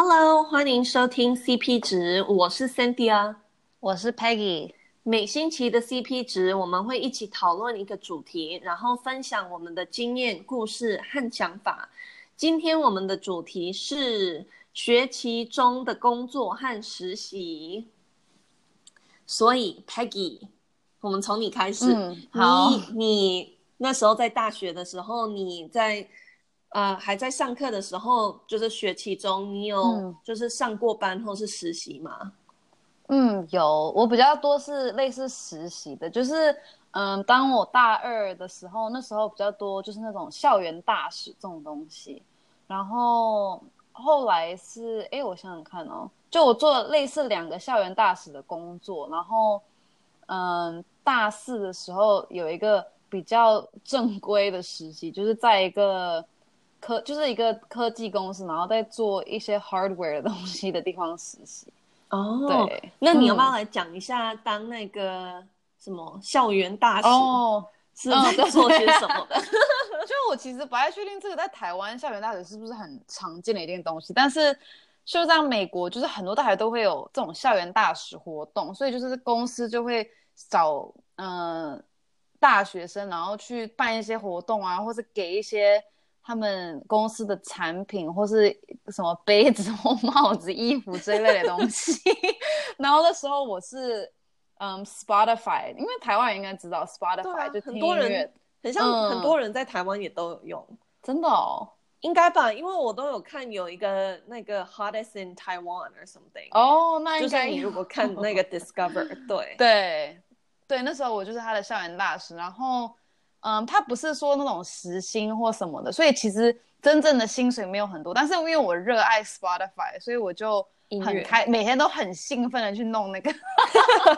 Hello，欢迎收听 CP 值，我是 Cynthia 啊，我是 Peggy。每星期的 CP 值，我们会一起讨论一个主题，然后分享我们的经验、故事和想法。今天我们的主题是学期中的工作和实习。所以 Peggy，我们从你开始。嗯，好。你你那时候在大学的时候，你在。呃，还在上课的时候，就是学期中，你有就是上过班或是实习吗？嗯，有，我比较多是类似实习的，就是嗯，当我大二的时候，那时候比较多就是那种校园大使这种东西，然后后来是，哎，我想想看哦，就我做了类似两个校园大使的工作，然后嗯，大四的时候有一个比较正规的实习，就是在一个。科就是一个科技公司，然后在做一些 hardware 的东西的地方实习。哦，对，那你要不要来讲一下当那个什么校园大使？哦，是在做些什么的？嗯、就我其实不太确定这个在台湾校园大使是不是很常见的一件东西，但是就在美国，就是很多大学都会有这种校园大使活动，所以就是公司就会找嗯、呃、大学生，然后去办一些活动啊，或是给一些。他们公司的产品，或是什么杯子或帽子、衣服这一类的东西。然后那时候我是，嗯，Spotify，因为台湾人应该知道 Spotify，、啊、就听音乐，很多人，很像很多人在台湾也都有用，嗯、真的哦，应该吧？因为我都有看有一个那个 Hottest in Taiwan or something。哦，那应该就是你如果看那个 Discover，对对对，那时候我就是他的校园大使，然后。嗯，他不是说那种时薪或什么的，所以其实真正的薪水没有很多。但是因为我热爱 Spotify，所以我就很开，每天都很兴奋的去弄那个。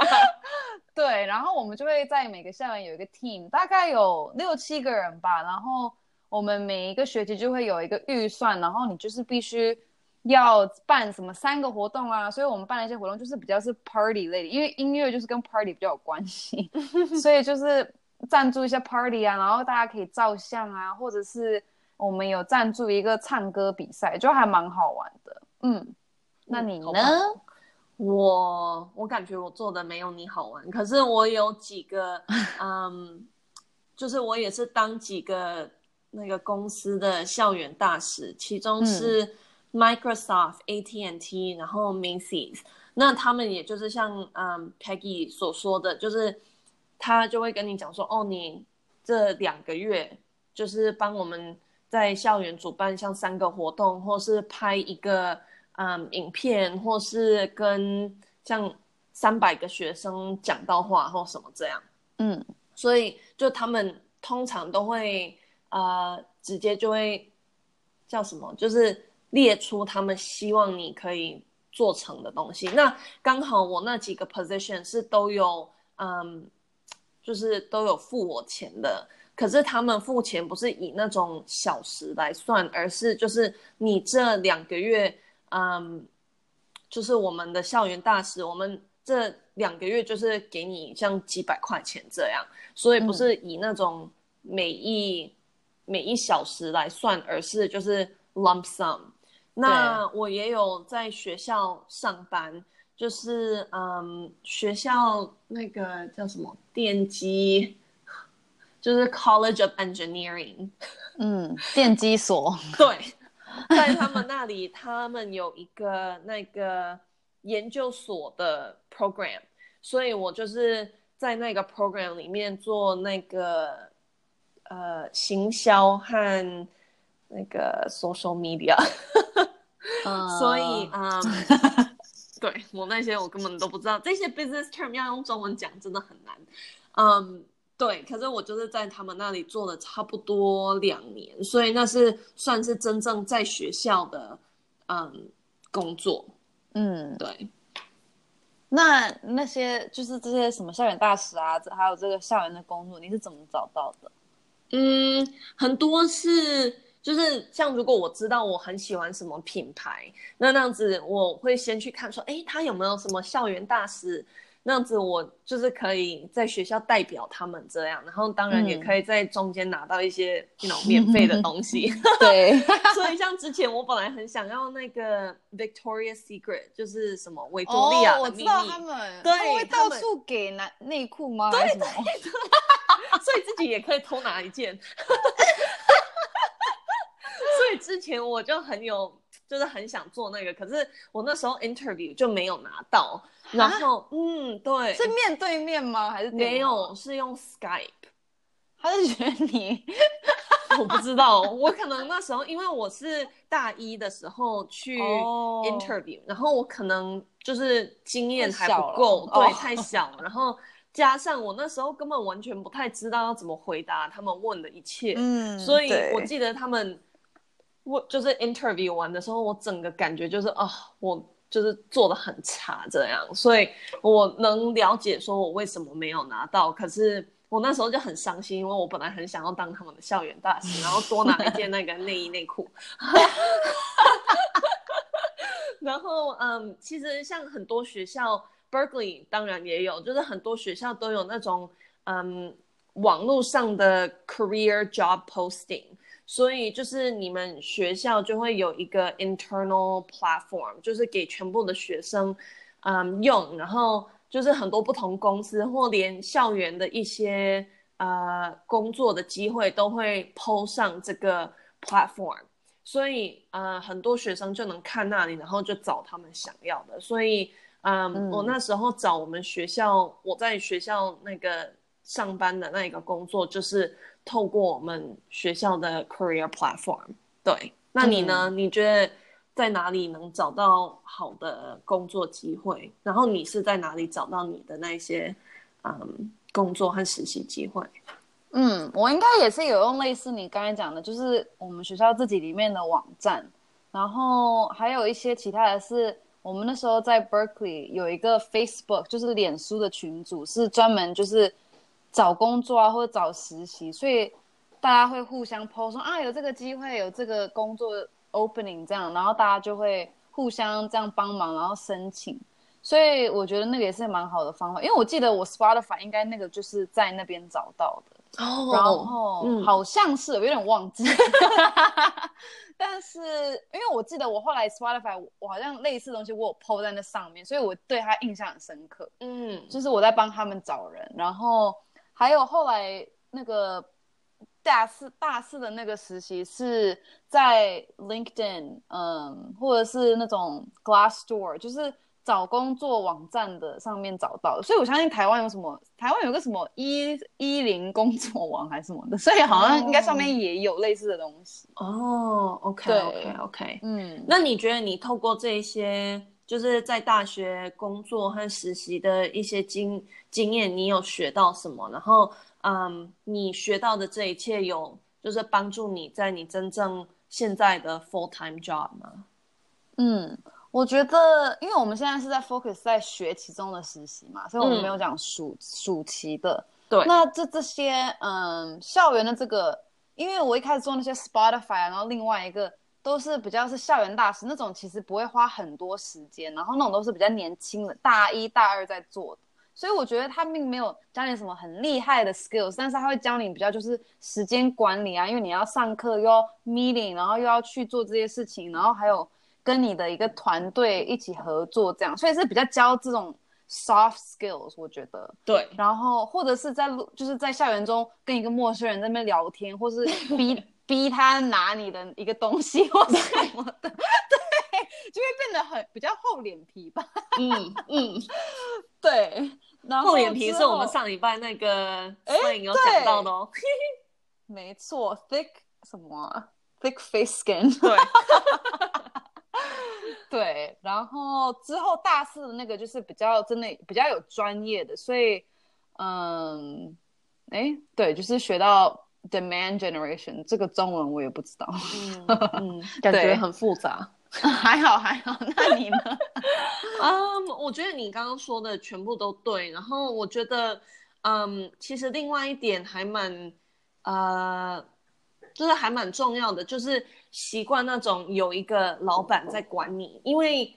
对，然后我们就会在每个校园有一个 team，大概有六七个人吧。然后我们每一个学期就会有一个预算，然后你就是必须要办什么三个活动啊。所以我们办了一些活动，就是比较是 party 类的，因为音乐就是跟 party 比较有关系，所以就是。赞助一些 party 啊，然后大家可以照相啊，或者是我们有赞助一个唱歌比赛，就还蛮好玩的。嗯，那你呢？嗯、我我感觉我做的没有你好玩，可是我有几个，嗯，就是我也是当几个那个公司的校园大使，其中是 Microsoft、嗯、AT&T，然后 Macy's，那他们也就是像嗯 Peggy 所说的，就是。他就会跟你讲说，哦，你这两个月就是帮我们在校园主办像三个活动，或是拍一个嗯影片，或是跟像三百个学生讲到话或什么这样。嗯，所以就他们通常都会呃直接就会叫什么，就是列出他们希望你可以做成的东西。那刚好我那几个 position 是都有嗯。就是都有付我钱的，可是他们付钱不是以那种小时来算，而是就是你这两个月，嗯，就是我们的校园大使，我们这两个月就是给你像几百块钱这样，所以不是以那种每一、嗯、每一小时来算，而是就是 lump sum。那我也有在学校上班。就是嗯，学校那个叫什么电机，就是 College of Engineering，嗯，电机所。对，在他们那里，他们有一个那个研究所的 program，所以我就是在那个 program 里面做那个呃行销和那个 social media，、uh... 所以嗯。对我那些我根本都不知道，这些 business term 要用中文讲真的很难。嗯，对，可是我就是在他们那里做了差不多两年，所以那是算是真正在学校的嗯工作。嗯，对。那那些就是这些什么校园大使啊，还有这个校园的工作，你是怎么找到的？嗯，很多是。就是像如果我知道我很喜欢什么品牌，那那样子我会先去看说，哎，他有没有什么校园大使那样子我就是可以在学校代表他们这样，然后当然也可以在中间拿到一些那种、嗯、免费的东西。对，所以像之前我本来很想要那个 Victoria's Secret，就是什么维多利亚的秘密，哦、我知道他们，对，他会到处给男内裤吗？对对对，所以自己也可以偷拿一件。之前我就很有。就是很想做那个，可是我那时候 interview 就没有拿到。然后，嗯，对，是面对面吗？还是没有？是用 Skype。他是觉得你，我不知道。我可能那时候因为我是大一的时候去 interview，、oh, 然后我可能就是经验还不够，对，oh. 太小。然后加上我那时候根本完全不太知道要怎么回答他们问的一切。嗯，所以我记得他们。我就是 interview 完的时候，我整个感觉就是啊、哦，我就是做的很差这样，所以我能了解说我为什么没有拿到。可是我那时候就很伤心，因为我本来很想要当他们的校园大使，然后多拿一件那个内衣内裤。然后嗯，其实像很多学校，Berkeley 当然也有，就是很多学校都有那种嗯网络上的 career job posting。所以就是你们学校就会有一个 internal platform，就是给全部的学生，嗯，用。然后就是很多不同公司或连校园的一些呃工作的机会都会 po 上这个 platform。所以呃很多学生就能看那里，然后就找他们想要的。所以嗯，嗯，我那时候找我们学校，我在学校那个上班的那一个工作就是。透过我们学校的 career platform，对，那你呢？嗯、你觉得在哪里能找到好的工作机会？然后你是在哪里找到你的那些嗯工作和实习机会？嗯，我应该也是有用类似你刚才讲的，就是我们学校自己里面的网站，然后还有一些其他的是，我们那时候在 Berkeley 有一个 Facebook，就是脸书的群组，是专门就是。找工作啊，或者找实习，所以大家会互相 post 说啊，有这个机会，有这个工作 opening 这样，然后大家就会互相这样帮忙，然后申请。所以我觉得那个也是蛮好的方法，因为我记得我 Spotify 应该那个就是在那边找到的，哦、然后、嗯、好像是有点忘记，但是因为我记得我后来 Spotify 我好像类似的东西我有 post 在那上面，所以我对他印象很深刻。嗯，就是我在帮他们找人，然后。还有后来那个大四大四的那个实习是在 LinkedIn，嗯，或者是那种 Glassdoor，就是找工作网站的上面找到的。所以我相信台湾有什么，台湾有个什么一一零工作网还是什么的，所以好像应该上面也有类似的东西。哦，OK OK OK，嗯，那你觉得你透过这一些？就是在大学工作和实习的一些经经验，你有学到什么？然后，嗯，你学到的这一切有就是帮助你在你真正现在的 full time job 吗？嗯，我觉得，因为我们现在是在 focus 在学期中的实习嘛，所以我们没有讲暑、嗯、暑期的。对，那这这些，嗯，校园的这个，因为我一开始做那些 Spotify，然后另外一个。都是比较是校园大使那种，其实不会花很多时间，然后那种都是比较年轻的，大一大二在做的，所以我觉得他并没有教你什么很厉害的 skills，但是他会教你比较就是时间管理啊，因为你要上课又要 meeting，然后又要去做这些事情，然后还有跟你的一个团队一起合作这样，所以是比较教这种 soft skills，我觉得。对。然后或者是在就是在校园中跟一个陌生人在那边聊天，或是 逼。逼他拿你的一个东西 或者什么的，对，就会变得很比较厚脸皮吧。嗯嗯，对，然后厚脸皮是我们上礼拜那个摄影有讲到的哦。没错，thick 什么？thick face skin。对，对，然后之后大四的那个就是比较真的比较有专业的，所以嗯，哎，对，就是学到。Demand generation 这个中文我也不知道，嗯，嗯感觉很复杂。还好还好，那你呢？嗯，um, 我觉得你刚刚说的全部都对。然后我觉得，嗯，其实另外一点还蛮，呃，就是还蛮重要的，就是习惯那种有一个老板在管你，因为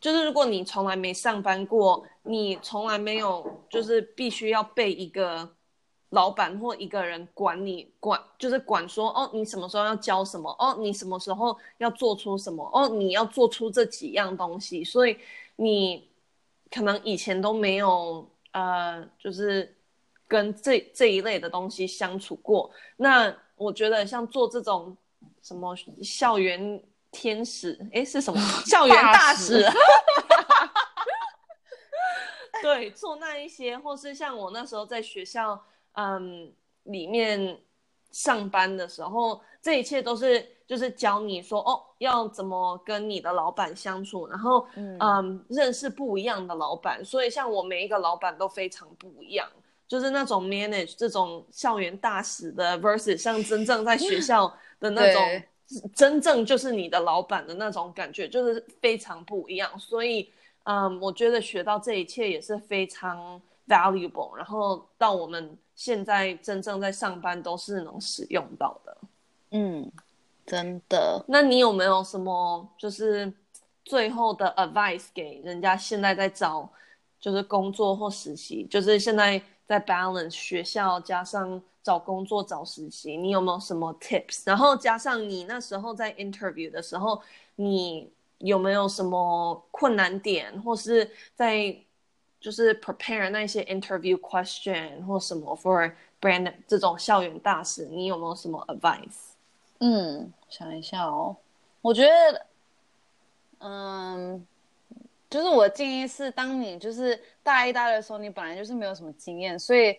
就是如果你从来没上班过，你从来没有就是必须要被一个老板或一个人管你管，就是管说哦，你什么时候要教什么，哦，你什么时候要做出什么，哦，你要做出这几样东西，所以你可能以前都没有呃，就是跟这这一类的东西相处过。那我觉得像做这种什么校园。天使，哎，是什么？校园大使。大使 对，做那一些，或是像我那时候在学校，嗯，里面上班的时候，这一切都是就是教你说，哦，要怎么跟你的老板相处，然后，嗯，嗯，认识不一样的老板。所以，像我每一个老板都非常不一样，就是那种 manage 这种校园大使的 versus 像真正在学校的那种。真正就是你的老板的那种感觉，就是非常不一样。所以，嗯，我觉得学到这一切也是非常 valuable。然后到我们现在真正在上班，都是能使用到的。嗯，真的。那你有没有什么就是最后的 advice 给人家现在在找就是工作或实习，就是现在在 balance 学校加上。找工作、找实习，你有没有什么 tips？然后加上你那时候在 interview 的时候，你有没有什么困难点，或是在就是 prepare 那些 interview question 或什么 for brand 这种校园大使，你有没有什么 advice？嗯，想一下哦，我觉得，嗯，就是我的建议是，当你就是大一、大二的时候，你本来就是没有什么经验，所以。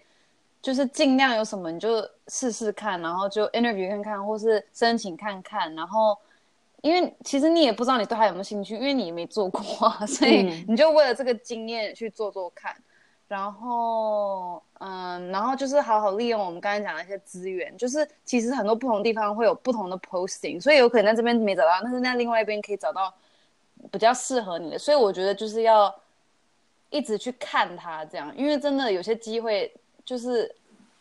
就是尽量有什么你就试试看，然后就 interview 看看，或是申请看看，然后因为其实你也不知道你对他有没有兴趣，因为你也没做过，所以你就为了这个经验去做做看，嗯、然后嗯，然后就是好好利用我们刚才讲的一些资源，就是其实很多不同地方会有不同的 posting，所以有可能在这边没找到，但是在另外一边可以找到比较适合你的，所以我觉得就是要一直去看他这样，因为真的有些机会。就是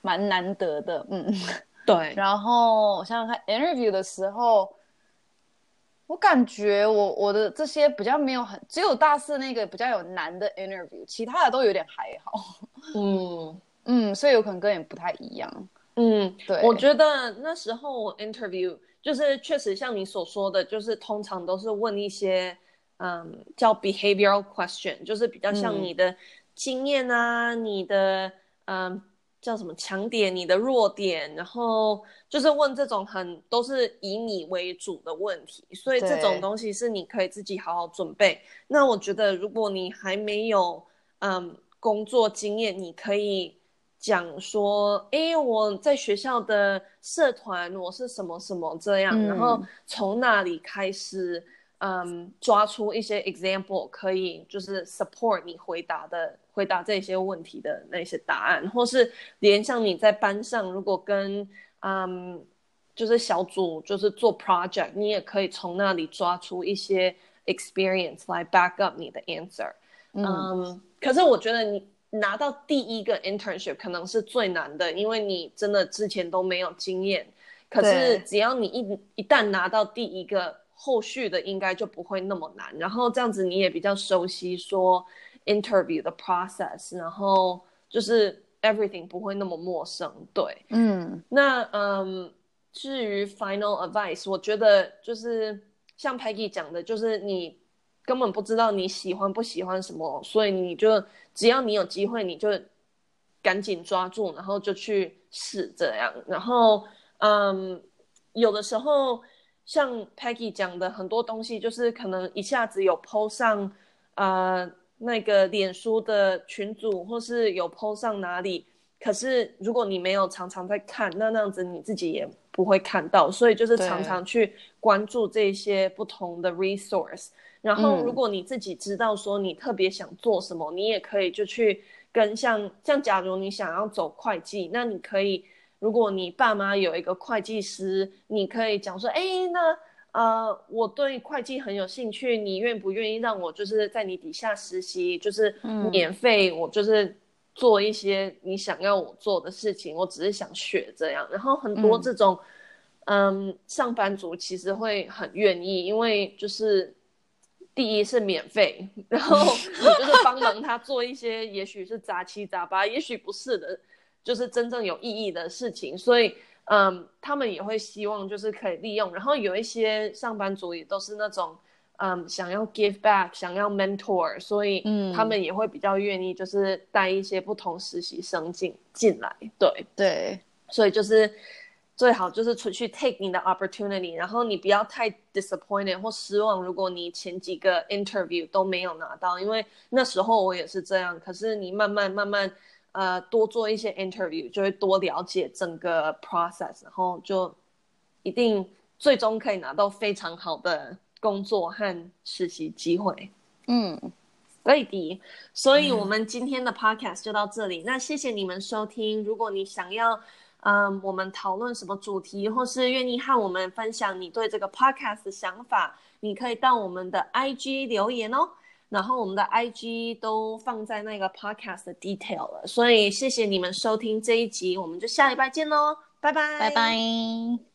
蛮难得的，嗯，对。然后我想想看，interview 的时候，我感觉我我的这些比较没有很，只有大四那个比较有难的 interview，其他的都有点还好。嗯 嗯，所以有可能跟你不太一样。嗯，对。我觉得那时候 interview 就是确实像你所说的，就是通常都是问一些嗯叫 behavioral question，就是比较像你的经验啊，嗯、你的。嗯，叫什么强点？你的弱点，然后就是问这种很都是以你为主的问题，所以这种东西是你可以自己好好准备。那我觉得，如果你还没有嗯工作经验，你可以讲说，哎，我在学校的社团我是什么什么这样，嗯、然后从那里开始。嗯，抓出一些 example 可以就是 support 你回答的回答这些问题的那些答案，或是连像你在班上如果跟嗯就是小组就是做 project，你也可以从那里抓出一些 experience 来 back up 你的 answer。嗯，嗯，可是我觉得你拿到第一个 internship 可能是最难的，因为你真的之前都没有经验。可是只要你一一旦拿到第一个。后续的应该就不会那么难，然后这样子你也比较熟悉说 interview 的 process，然后就是 everything 不会那么陌生，对，嗯，那嗯，至于 final advice，我觉得就是像 Peggy 讲的，就是你根本不知道你喜欢不喜欢什么，所以你就只要你有机会，你就赶紧抓住，然后就去试这样，然后嗯，有的时候。像 Peggy 讲的很多东西，就是可能一下子有 po 上，呃，那个脸书的群组，或是有 po 上哪里。可是如果你没有常常在看，那那样子你自己也不会看到。所以就是常常去关注这些不同的 resource。然后如果你自己知道说你特别想做什么，嗯、你也可以就去跟像像假如你想要走会计，那你可以。如果你爸妈有一个会计师，你可以讲说，哎，那呃，我对会计很有兴趣，你愿不愿意让我就是在你底下实习，就是免费，我就是做一些你想要我做的事情，我只是想学这样。然后很多这种，嗯，嗯，上班族其实会很愿意，因为就是第一是免费，然后你就是帮忙他做一些，也许是杂七杂八，也许不是的，就是真正有意义的事情。所以，嗯，他们也会希望就是可以利用。然后有一些上班族也都是那种，嗯，想要 give back，想要 mentor，所以嗯他们也会比较愿意就是带一些不同实习生进进来。对对，所以就是。最好就是出去 take 你的 opportunity，然后你不要太 disappointed 或失望。如果你前几个 interview 都没有拿到，因为那时候我也是这样。可是你慢慢慢慢，呃，多做一些 interview，就会多了解整个 process，然后就一定最终可以拿到非常好的工作和实习机会。嗯，对的。所以我们今天的 podcast 就到这里。嗯。那谢谢你们收听。如果你想要。嗯，我们讨论什么主题，或是愿意和我们分享你对这个 podcast 的想法，你可以到我们的 IG 留言哦。然后我们的 IG 都放在那个 podcast 的 detail 了。所以谢谢你们收听这一集，我们就下礼拜见喽，拜拜，拜拜。